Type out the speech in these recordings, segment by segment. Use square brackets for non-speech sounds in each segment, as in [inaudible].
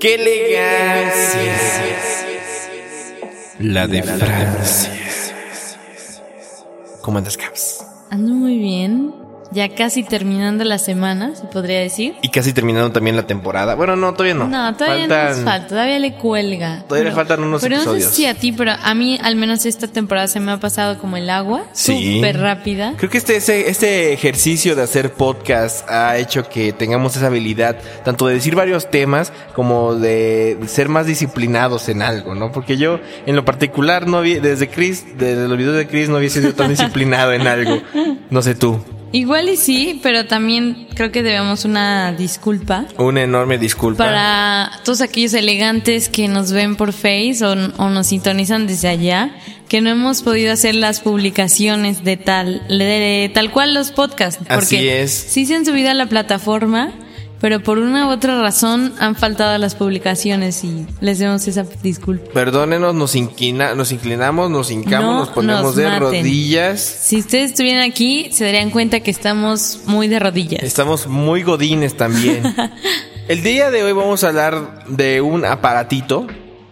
¡Qué elegancia! La de Francia. ¿Cómo andas, Caps? Ya casi terminando la semana, se podría decir. Y casi terminando también la temporada. Bueno, no, todavía no. No, todavía no nos falta, todavía le cuelga. Todavía le faltan unos pero episodios. no sé si a ti, pero a mí al menos esta temporada se me ha pasado como el agua. Sí. Súper rápida. Creo que este, este, este ejercicio de hacer podcast ha hecho que tengamos esa habilidad, tanto de decir varios temas como de ser más disciplinados en algo, ¿no? Porque yo, en lo particular, no había, desde Chris, desde los videos de Chris, no había sido tan [laughs] disciplinado en algo. No sé tú. Igual y sí, pero también creo que debemos una disculpa. Una enorme disculpa. Para todos aquellos elegantes que nos ven por Face o, o, nos sintonizan desde allá, que no hemos podido hacer las publicaciones de tal, de, tal cual los podcasts. Porque Así es. Sí se han subido a la plataforma, pero por una u otra razón han faltado las publicaciones y les demos esa disculpa. Perdónenos, nos, inclina, nos inclinamos, nos hincamos, No nos ponemos nos de rodillas. Si ustedes estuvieran aquí, se darían cuenta que estamos muy de rodillas. Estamos muy godines también. [laughs] El día de hoy vamos a hablar de un aparatito.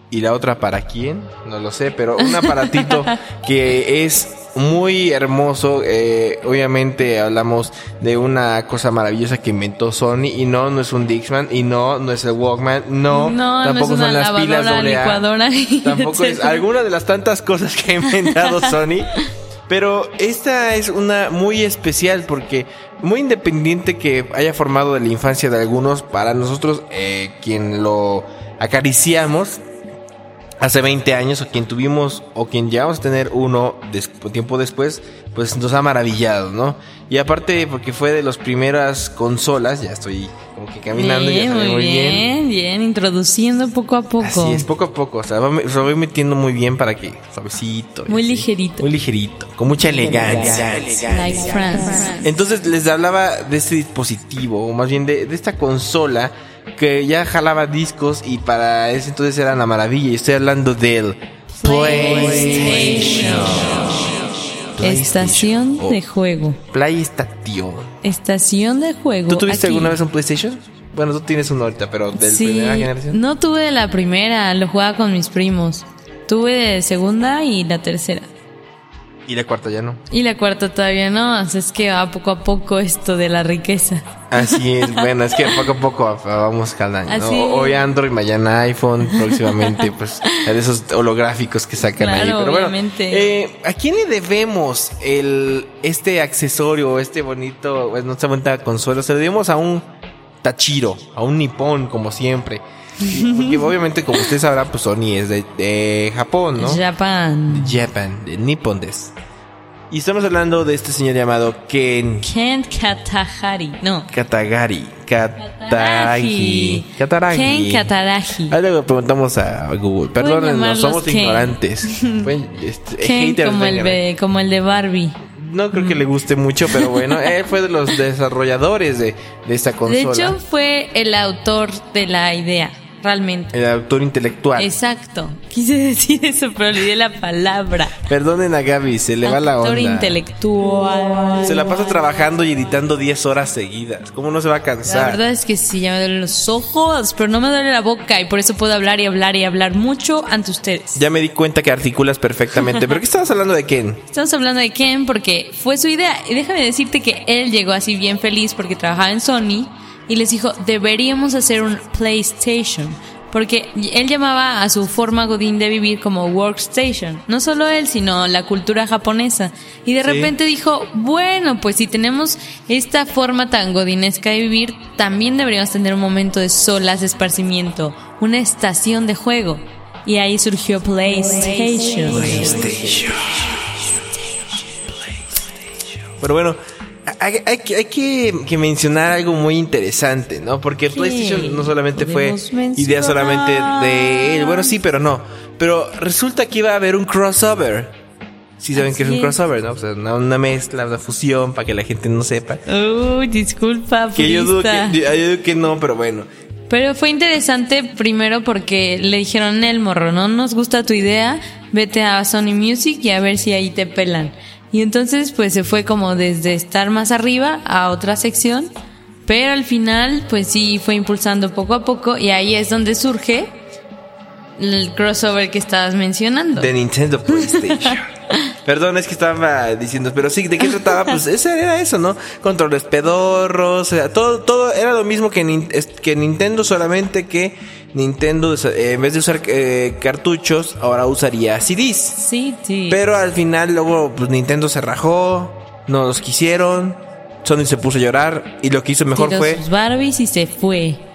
¿Y la otra para quién? No lo sé, pero un aparatito [laughs] que es muy hermoso. Eh, obviamente hablamos de una cosa maravillosa que inventó Sony. Y no, no es un Dixman. Y no, no es el Walkman. No, No, no tampoco es una son las pilas AA. licuadora, [laughs] Tampoco es alguna de las tantas cosas que ha inventado [laughs] Sony. Pero esta es una muy especial porque muy independiente que haya formado de la infancia de algunos, para nosotros eh, quien lo acariciamos hace 20 años o quien tuvimos o quien llegamos a tener uno des- tiempo después, pues nos ha maravillado, ¿no? Y aparte porque fue de las primeras consolas, ya estoy como que caminando, Bien, ya muy muy bien. bien, bien, introduciendo poco a poco. Así es, poco a poco, o sea, va- se voy metiendo muy bien para que suavecito. Muy así. ligerito. Muy ligerito, con mucha elegancia. Like France. Entonces les hablaba de este dispositivo, o más bien de, de esta consola que ya jalaba discos y para ese entonces era la maravilla. Y estoy hablando del PlayStation. Estación Oh, de juego. PlayStation. Estación de juego. ¿Tú tuviste aquí. alguna vez un PlayStation? Bueno, tú tienes uno ahorita, pero de Sí, primera generación. no tuve de la primera, lo jugaba con mis primos. Tuve de segunda y la tercera. Y la cuarta ya no. Y la cuarta todavía no, así es que va poco a poco esto de la riqueza. Así es, bueno, es que poco a poco vamos jalando. ¿no? Hoy Android, mañana iPhone, próximamente, [laughs] pues, de esos holográficos que sacan ahí. Pero bueno, eh, ¿a quién le debemos el, este accesorio, este bonito, pues, no esta bonita consola? Se lo debemos a un Tachiro, a un nipón, como siempre. Porque obviamente, como usted sabrá, pues Sony es de, de Japón, ¿no? Japan. Japan, de Nippon des. Y estamos hablando de este señor llamado Ken Ken Katahari. No. Katagari. Katagi. Kataragi. Ken Kataraji. Ahí luego preguntamos a Google. Perdónenos, somos Ken. ignorantes. [laughs] Pueden, este, Ken como el, de, como el de Barbie. No creo que le guste mucho, pero bueno, [laughs] él fue de los desarrolladores de, de esta De consola. hecho, fue el autor de la idea, realmente. el autor intelectual. Exacto. Quise [laughs] decir eso, pero olvidé la palabra. Perdonen a Gaby, se le va la Autor onda. intelectual. Se la pasa trabajando y editando 10 horas seguidas. ¿Cómo no se va a La cansar? verdad es que sí, ya me duelen los ojos, pero no me duele la boca y por eso puedo hablar y hablar y hablar mucho ante ustedes. Ya me di cuenta que articulas perfectamente. ¿Pero qué estabas hablando de Ken? [laughs] Estamos hablando de Ken porque fue su idea. Y déjame decirte que él llegó así bien feliz porque trabajaba en Sony y les dijo, deberíamos hacer un PlayStation. Porque él llamaba a su forma godín de vivir como workstation. No solo él, sino la cultura japonesa. Y de Sí. repente dijo, bueno, pues si tenemos esta forma tan godinesca de vivir, también deberíamos tener un momento de solas, de esparcimiento, una estación de juego. Y ahí surgió PlayStation. Pero bueno, hay, hay que- hay que, que mencionar algo muy interesante, ¿no? Porque. PlayStation no solamente fue idea solamente de él. Bueno, sí, pero no. Pero resulta que iba a haber un crossover. Sí saben Así que es un crossover, ¿no? O sea, una, una mezcla, una fusión, para que la gente no sepa. Uy, disculpa, Que yo dudo que, yo digo que no, pero bueno. Pero fue interesante primero porque le dijeron el morro, no nos gusta tu idea, vete a Sony Music y a ver si ahí te pelan. Y entonces pues se fue como desde estar más arriba a otra sección, pero al final pues sí fue impulsando poco a poco y ahí es donde surge el crossover que estabas mencionando. De Nintendo PlayStation. [laughs] Perdón, es que estaba diciendo, pero sí, ¿de qué trataba? Pues ese era eso, ¿no? Controles pedorros, o sea, todo, todo era lo mismo que, que Nintendo, solamente que Nintendo, eh, en vez de usar eh, cartuchos, ahora usaría CDs. Sí, sí. Pero al final, luego, pues Nintendo se rajó, no los quisieron, Sony se puso a llorar, y lo que hizo mejor Tiró fue sus Barbies y se fue.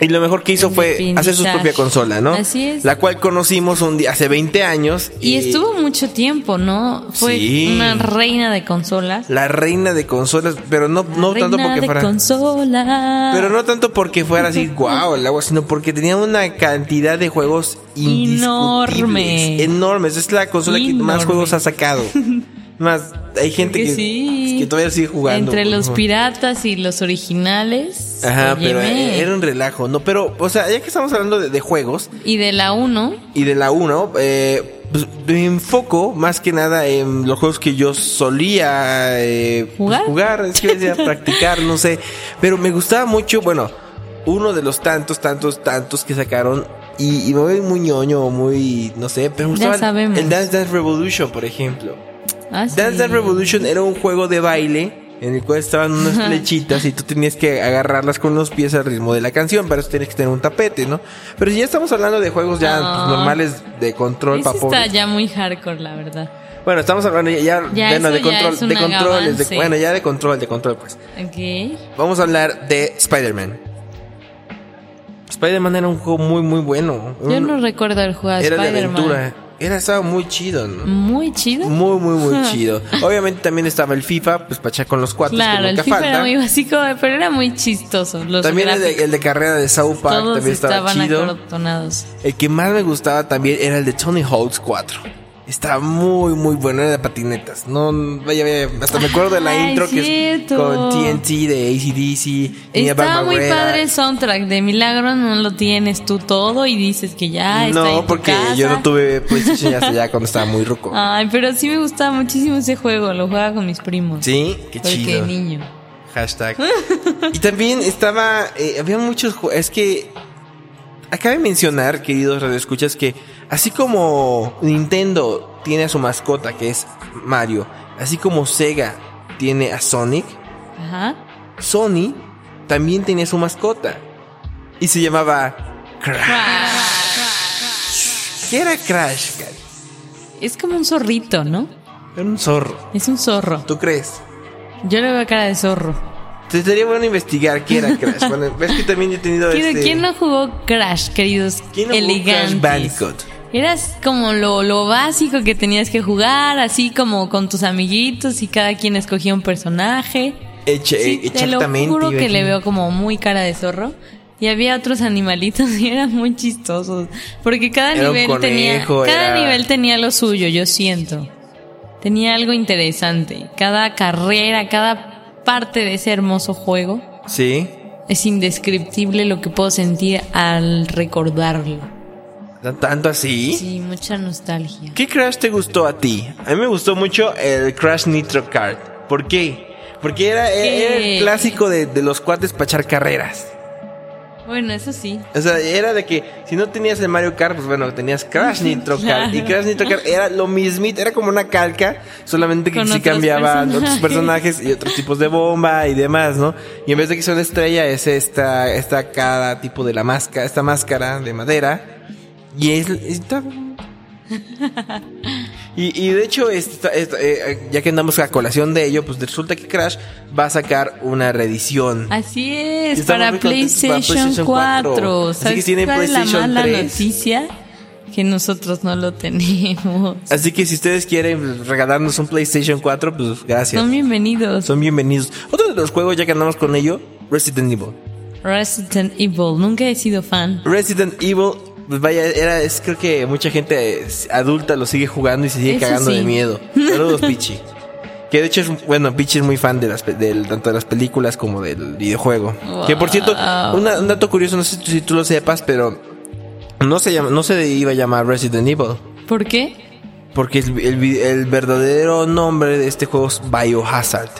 Y lo mejor que hizo fue hacer su propia consola, ¿no? Así es. La cual conocimos un día hace 20 años. Y estuvo mucho tiempo, ¿no? Fue Sí. una reina de consolas. La reina de consolas, pero no, no Reina tanto porque de fuera. consolas. Pero no tanto porque fuera así, [laughs] wow, el agua, sino porque tenía una cantidad de juegos indiscutibles, Enorme. Enormes. Es la consola que más juegos ha sacado. [laughs] más, hay gente Que que, sí. que todavía sigue jugando. Entre los piratas y los originales. Ajá, pero óyeme. era un relajo, ¿no? Pero, o sea, ya que estamos hablando de, de juegos, Y de la 1, y de la 1, eh, pues, me enfoco más que nada en los juegos que yo solía eh, pues, ¿Jugar? es que decía [laughs] practicar, no sé. Pero me gustaba mucho, bueno, uno de los tantos, tantos, tantos que sacaron. Y, y me voy muy ñoño, muy, no sé, pero me Ya gustaba el- sabemos. el Dance Dance Revolution, por ejemplo. Ah, sí. Dance Dance Revolution era un juego de baile en el cual estaban unas flechitas y tú tenías que agarrarlas con los pies al ritmo de la canción, para eso tienes que tener un tapete, ¿no? Pero si ya estamos hablando de juegos ya No. pues, normales de control para está ya muy hardcore, la verdad. Bueno, estamos hablando ya, bueno, de control, de controles, de- bueno, ya de control, de control, pues. Ok. Vamos a hablar de Spider-Man. Spider-Man era un juego muy, muy bueno. Yo Un- no recuerdo el juego de era de Spider-Man. aventura. Era, estaba muy chido, ¿no? Muy chido. Muy, muy, muy [laughs] chido. Obviamente también estaba el FIFA, pues para echar con los cuatro, Claro, que el FIFA falta. era muy básico, pero era muy chistoso. Los También el de, el de carrera de South Park todos también estaba estaban chido. El que más me gustaba también era el de Tony Hawk's 4. Estaba muy, muy bueno, era de patinetas. No, vaya, vaya, hasta me acuerdo de la Ay, intro que es con TNT de ACDC. Barbara muy padre el soundtrack. De milagro no lo tienes tú todo y dices que ya está en No, tu porque casa. yo no tuve PlayStation hasta ya cuando estaba muy ruco. Ay, pero sí me gustaba muchísimo ese juego. Lo jugaba con mis primos. Sí, qué Porque chido. niño. Hashtag. [laughs] y también estaba, eh, había muchos es que acabe mencionar, queridos radioescuchas, que así como Nintendo tiene a su mascota que es Mario, así como Sega tiene a Sonic, Ajá. Sony también tenía su mascota y se llamaba Crash. ¿Qué era Crash? Es como un zorrito, ¿no? Era un zorro. Es un zorro. ¿Tú crees? Yo le veo cara de zorro. Te sería bueno investigar qué era Crash. Bueno, ves que también he tenido ¿Quién, este... quién no jugó Crash, queridos ¿Quién no jugó elegantes? Crash Bandicoot? Eras como lo, lo básico que tenías que jugar, así como con tus amiguitos y cada quien escogía un personaje. Eche- Sí, te lo exactamente. juro que le veo como muy cara de zorro. Y había otros animalitos [laughs] y eran muy chistosos. Porque cada Era nivel tenía. conejo, Cada era- nivel tenía lo suyo, yo siento. Tenía algo interesante. Cada carrera, cada parte de ese hermoso juego. Sí. Es indescriptible lo que puedo sentir al recordarlo. ¿Tanto así? Sí, mucha nostalgia. ¿Qué Crash te gustó a ti? A mí me gustó mucho el Crash Nitro Kart. ¿Por qué? Porque era, era el clásico de, de los cuates para echar carreras. Bueno, eso sí. O sea, era de que si no tenías el Mario Kart, pues bueno, tenías Crash [laughs] Nitro Kart. Y Crash Nitro Kart era lo mismito, era como una calca, solamente que Con sí otros cambiaban otros personajes. personajes y otros tipos de bomba y demás, ¿no? Y en vez de que sea una estrella, es esta, esta cada tipo de la máscara, esta máscara de madera. Y es, está- [laughs] y, y de hecho, esta- esta- eh, ya que andamos a colación de ello, pues resulta que Crash va a sacar una reedición. Así es, para para PlayStation, PlayStation 4. 4. Así que ¿Sabes tienen es la PlayStation mala 3? noticia? que nosotros no lo tenemos. Así que si ustedes quieren regalarnos un PlayStation 4, pues gracias. Son bienvenidos. Son bienvenidos. Otro de los juegos, ya que andamos con ello, Resident Evil. Resident Evil, nunca he sido fan. Resident Evil, pues vaya, era, es creo que mucha gente adulta lo sigue jugando y se sigue Eso cagando sí. de miedo. [laughs] Saludos, Pichi. Que de hecho es, bueno, Pichi es muy fan de las, del, tanto de las películas como del videojuego. Que por cierto, una- un dato curioso, no sé si tú- lo sepas, pero no se llama, no se iba a llamar Resident Evil. ¿Por qué? Porque el, el verdadero nombre de este juego es Biohazard.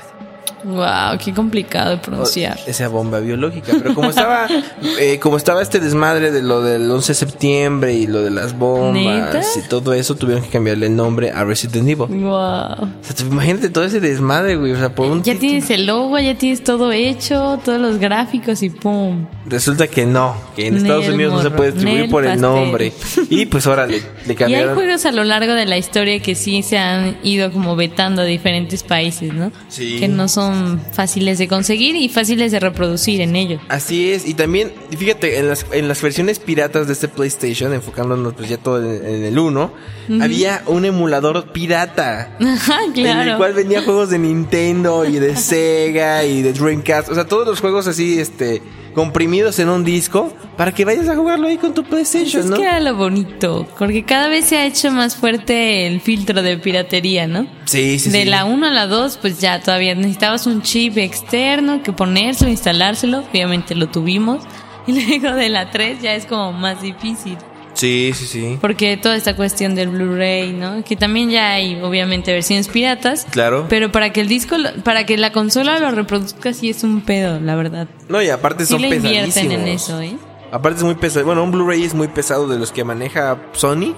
Wow, qué complicado de pronunciar. Esa bomba biológica. Pero como estaba, [laughs] eh, como estaba este desmadre de lo del 11 de septiembre y lo de las bombas ¿Neta? y todo eso, tuvieron que cambiarle el nombre a Resident Evil. Wow. O sea, imagínate todo ese desmadre, güey. O sea, por un Ya título- tienes el logo, ya tienes todo hecho, todos los gráficos y pum. Resulta que no, que en Estados Nel Unidos no se morro, puede distribuir Nel por el pastel. nombre. [laughs] Y pues ahora le, le Y hay cambiaron. juegos a lo largo de la historia que sí se han ido como vetando a diferentes países, ¿no? Sí. Que no son fáciles de conseguir y fáciles de reproducir en ellos. Así es, y también, fíjate, en las, en las versiones piratas de este PlayStation, enfocándonos pues ya todo en, en el 1, había un emulador pirata. [laughs] Ajá, En el claro. cual venía juegos de Nintendo y de [laughs] Sega y de Dreamcast. O sea, todos los juegos así, este, comprimidos en un disco para que vayas a jugarlo ahí con tu PlayStation, Es ¿no? que era lo bonito, porque cada vez se ha hecho más fuerte el filtro de piratería, ¿no? Sí, sí, de sí. la 1 a la 2, pues ya todavía necesitabas un chip externo que ponérselo, instalárselo, obviamente lo tuvimos. [laughs] Y luego de la 3 ya es como más difícil. Sí, sí, sí. Porque toda esta cuestión del Blu-ray, ¿no? Que también ya hay obviamente versiones piratas. Claro. Pero para que el disco, lo- para que la consola lo reproduzca sí es un pedo, la verdad. No, y aparte Sí son le invierten en eso, ¿eh? Aparte es muy pesado. Bueno, un Blu-ray es muy pesado de los que maneja Sony.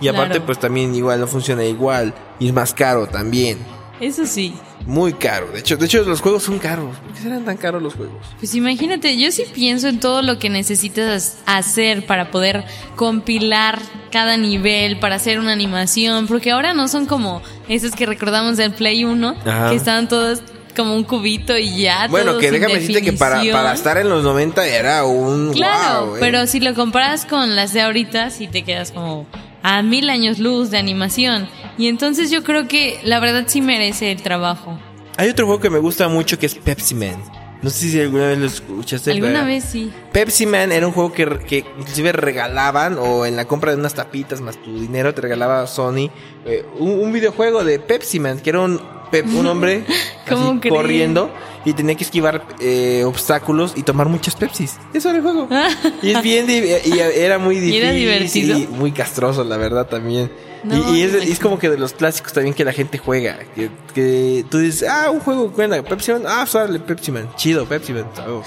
Y aparte, Claro. pues también igual no funciona igual. Y es más caro también. Eso sí. Muy caro. De hecho, de hecho los juegos son caros. ¿Por qué serán tan caros los juegos? Pues imagínate, yo sí pienso en todo lo que necesitas hacer para poder compilar cada nivel, para hacer una animación, porque ahora no son como esos que recordamos del Play 1, Ajá. que estaban todos como un cubito y ya. Bueno, que déjame decirte que para, para estar en los 90 era un. Claro, wow, eh. pero si lo comparas con las de ahorita, sí te quedas como a mil años luz de animación. Y entonces yo creo que la verdad sí merece el trabajo. Hay otro juego que me gusta mucho que es Pepsi Man. No sé si alguna vez lo escuchaste. Alguna pero- vez sí. Pepsi Man era un juego que, que inclusive regalaban o en la compra de unas tapitas más tu dinero te regalaba Sony eh, un, un videojuego de Pepsi Man que era un, Pep- un hombre [laughs] ¿Cómo así corriendo y tenía que esquivar eh, obstáculos y tomar muchas Pepsis. Eso era el juego. [laughs] y es bien y era muy ¿Y difícil era divertido? y muy castroso la verdad también. No, y y es, como que de los clásicos también que la gente juega. Que, que tú dices, ah, un juego, buena, Pepsi Man. Ah, sale Pepsi Man. Chido, Pepsi Man. Oh,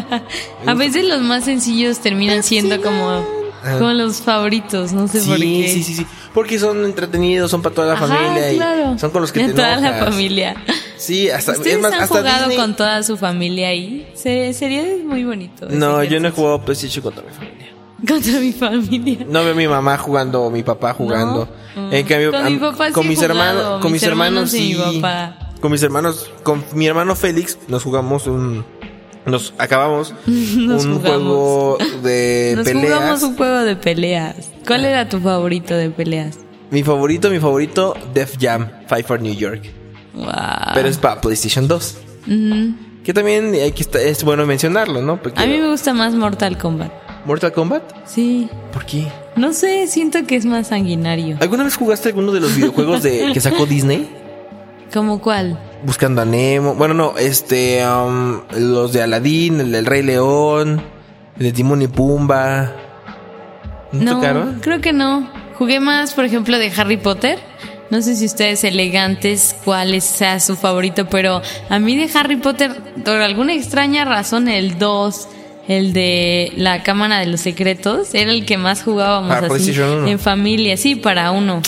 [laughs] A veces los más sencillos terminan siendo como, Ajá. como los favoritos, no sé Sí, por qué. sí, sí, sí. Porque son entretenidos, son para toda la Ajá, familia y claro. son con los que De te toda la enojas. familia. Sí, hasta ¿Ustedes es más, han hasta jugado Disney- con toda su familia ahí? Se- sería muy bonito. No, yo no he jugado PlayStation contra mi familia. Contra mi familia. No veo a mi mamá jugando o mi papá jugando. No. En cambio, Con mi am- papá sí con he mis hermanos, con mis mis hermanos hermanos y sí. mi papá. Con mis hermanos, con mi hermano Félix nos jugamos un nos acabamos [laughs] Nos un jugamos. juego de [laughs] Nos peleas. jugamos un juego de peleas. ¿Cuál era tu favorito de peleas? Mi favorito, mi favorito Def Jam Fight for New York. Wow. Pero es para PlayStation 2. Ujú. Que también hay que estar- es bueno mencionarlo, ¿no? Porque A mí me gusta más Mortal Kombat. Mortal Kombat. Sí. ¿Por qué? No sé, siento que es más sanguinario. ¿Alguna vez jugaste alguno de los videojuegos de que sacó [laughs] Disney? ¿Cómo cuál? Buscando a Nemo. Bueno, no, este, um, los de Aladdin, el del Rey León, el de Timón y Pumba. ¿No, No, tocaron? creo que no. Jugué más, por ejemplo, de Harry Potter. No sé si ustedes elegantes, cuál sea su favorito, pero a mí de Harry Potter, por alguna extraña razón, el 2, el de la Cámara de los Secretos, era el que más jugábamos Para así en familia, sí, para uno.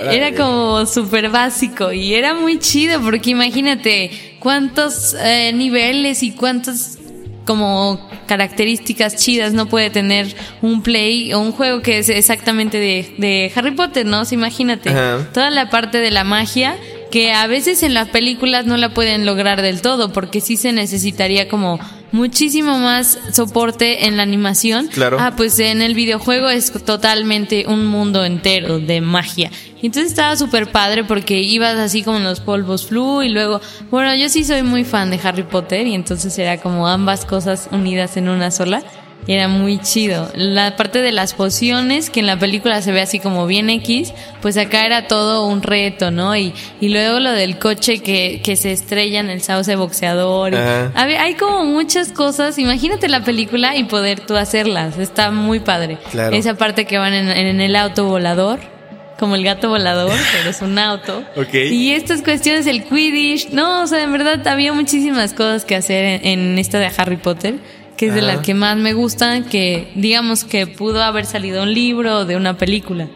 Era como súper básico y era muy chido porque imagínate cuántos eh, niveles y cuántas como características chidas no puede tener un play o un juego que es exactamente de, de Harry Potter, ¿no? Imagínate Ajá. toda la parte de la magia que a veces en las películas no la pueden lograr del todo porque sí se necesitaría como muchísimo más soporte en la animación. Claro. Ah, pues en el videojuego es totalmente un mundo entero de magia. Y Entonces estaba súper padre porque ibas así como en los polvos flu y luego, bueno, yo sí soy muy fan de Harry Potter y entonces era como ambas cosas unidas en una sola. Y era muy chido. La parte de las pociones, que en la película se ve así como bien X, pues acá era todo un reto, ¿no? Y, y luego lo del coche que, que se estrella en el sauce boxeador. a ver, hay como muchas cosas. Imagínate la película y poder tú hacerlas. Está muy padre. Claro. Esa parte que van en, en el auto volador. Como el gato volador, [laughs] pero es un auto. Ok. Y estas cuestiones, el Quidditch. No, o sea, en verdad había muchísimas cosas que hacer en, en esta de Harry Potter, que es de las que más me gustan, que digamos que pudo haber salido un libro o de una película.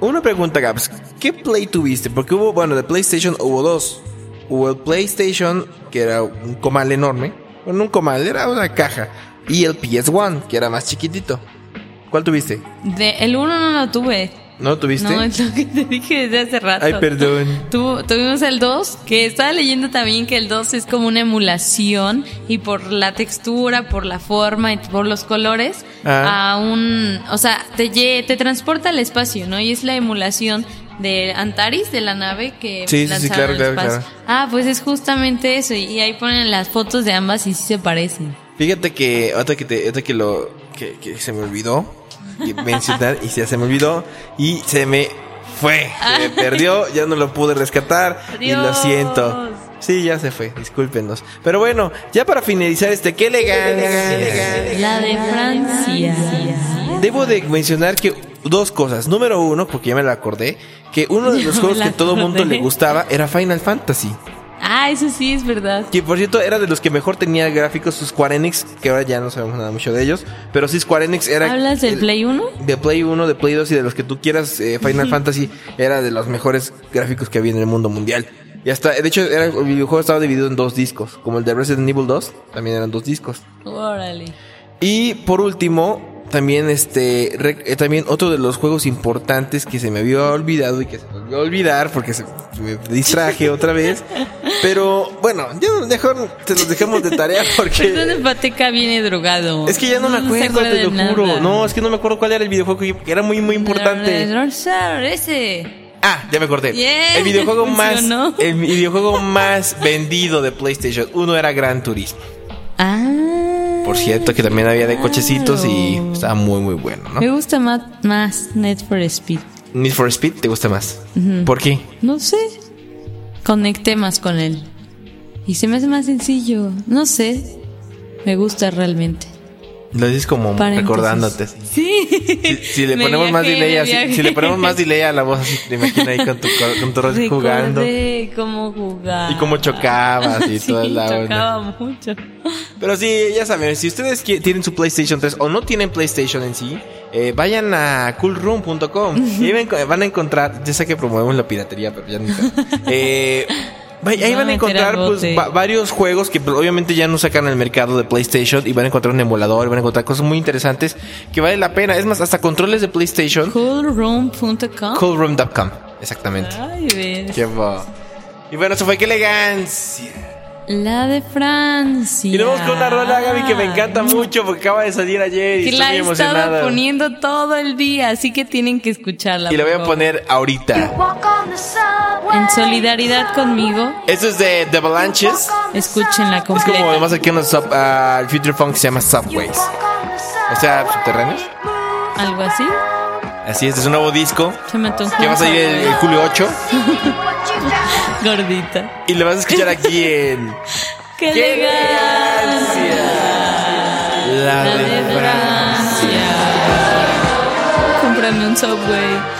Una pregunta, Gaps. ¿Qué Play tuviste? Porque hubo, bueno, de PlayStation hubo dos. Hubo el PlayStation, que era un comal enorme. Bueno, un comal, era una caja. Y el PS1, que era más chiquitito. ¿Cuál tuviste? De, el uno no lo tuve. ¿No tuviste? No, es lo que te dije desde hace rato. Ay, perdón. Tu- tuvimos el 2, que estaba leyendo también que el 2 es como una emulación y por la textura, por la forma y por los colores, Ah. a un, o sea, te, lle- te transporta al espacio, ¿no? Y es la emulación de Antares, de la nave que Sí, sí, sí, lanzaron claro, claro. Ah, pues es justamente eso, y ahí ponen las fotos de ambas y sí se parecen. Fíjate que, ahorita que, te, ahorita que lo, que, que se me olvidó mencionar y ya se me olvidó y se me fue, se me perdió, ya no lo pude rescatar y lo siento. Sí, ya se fue, discúlpenos. Pero bueno, ya para finalizar este, qué elegancia. La de Francia. Debo de mencionar que dos cosas. Número uno, porque ya me lo acordé, que uno de [laughs] los juegos la que todo mundo le gustaba era Final Fantasy. Ah, eso sí es verdad. Que por cierto era de los que mejor tenía gráficos sus Square Enix, que ahora ya no sabemos nada mucho de ellos, pero sí Square Enix era... ¿Hablas del el- Play 1? De Play 1, de Play 2 y de los que tú quieras, eh, Final Fantasy era de los mejores gráficos que había en el mundo mundial. Y hasta, de hecho, era, el videojuego estaba dividido en dos discos, como el de Resident Evil 2, también eran dos discos. Órale. Y por último, también este, re- eh, también otro de los juegos importantes que se me había olvidado y que se me olvidó olvidar porque se, me distraje [laughs] otra vez. Pero bueno, ya mejor te los dejamos de tarea [laughs] porque Perdón, Pateca viene drogado. es que ya no me acuerdo, te lo juro. No, es que no me acuerdo cuál era el videojuego que era muy muy importante. Ese. Ah, ya me acordé. El videojuego más el videojuego más vendido de PlayStation 1 era Gran Turismo. Ah. Por cierto, que también había de cochecitos y estaba muy muy bueno, ¿no? Me gusta más, más Need for Speed. Need for Speed te gusta más. ¿Por qué? No sé. Conecté más con él. Y se me hace más sencillo. No sé. Me gusta realmente. Lo dices como recordándote. Sí. Si, si le ponemos más delay, si le ponemos más delay a la voz, así te imaginas ahí con tu, con tu rol jugando. Cómo jugar. Y cómo chocabas y [laughs] sí, toda la onda. chocaba mucho. Pero sí, ya saben, si ustedes tienen su PlayStation 3 o no tienen PlayStation en sí, eh, vayan a coolroom.com y van a encontrar, ya sé que promovemos la piratería, pero ya nunca. [laughs] Eh, ahí Va van a encontrar pues, va- varios juegos que pues, obviamente ya no sacan al mercado de PlayStation y van a encontrar un emulador, van a encontrar cosas muy interesantes que vale la pena. Es más, hasta controles de PlayStation. Coolroom.com. Coolroom.com, exactamente. Ay. Qué Y bueno, eso fue qué elegancia. La de Francia. Y nos vamos con una rola, Gaby, que me encanta mucho porque acaba de salir ayer y Que estoy la muy he estado emocionada. poniendo todo el día, así que tienen que escucharla. Y la voy a poner ahorita. En solidaridad conmigo, Esto es de The Avalanches. escúchenla Es como completa. además aquí unos sub, ah, el Future Funk se llama Subways. O sea, subterráneos. Algo así. Así es, es un nuevo disco Se me que va a salir el, el julio 8 Gordita. y lo vas a escuchar aquí en [laughs] ¡Qué ¡Qué elegancia! La La de Francia. Cómprame un Subway.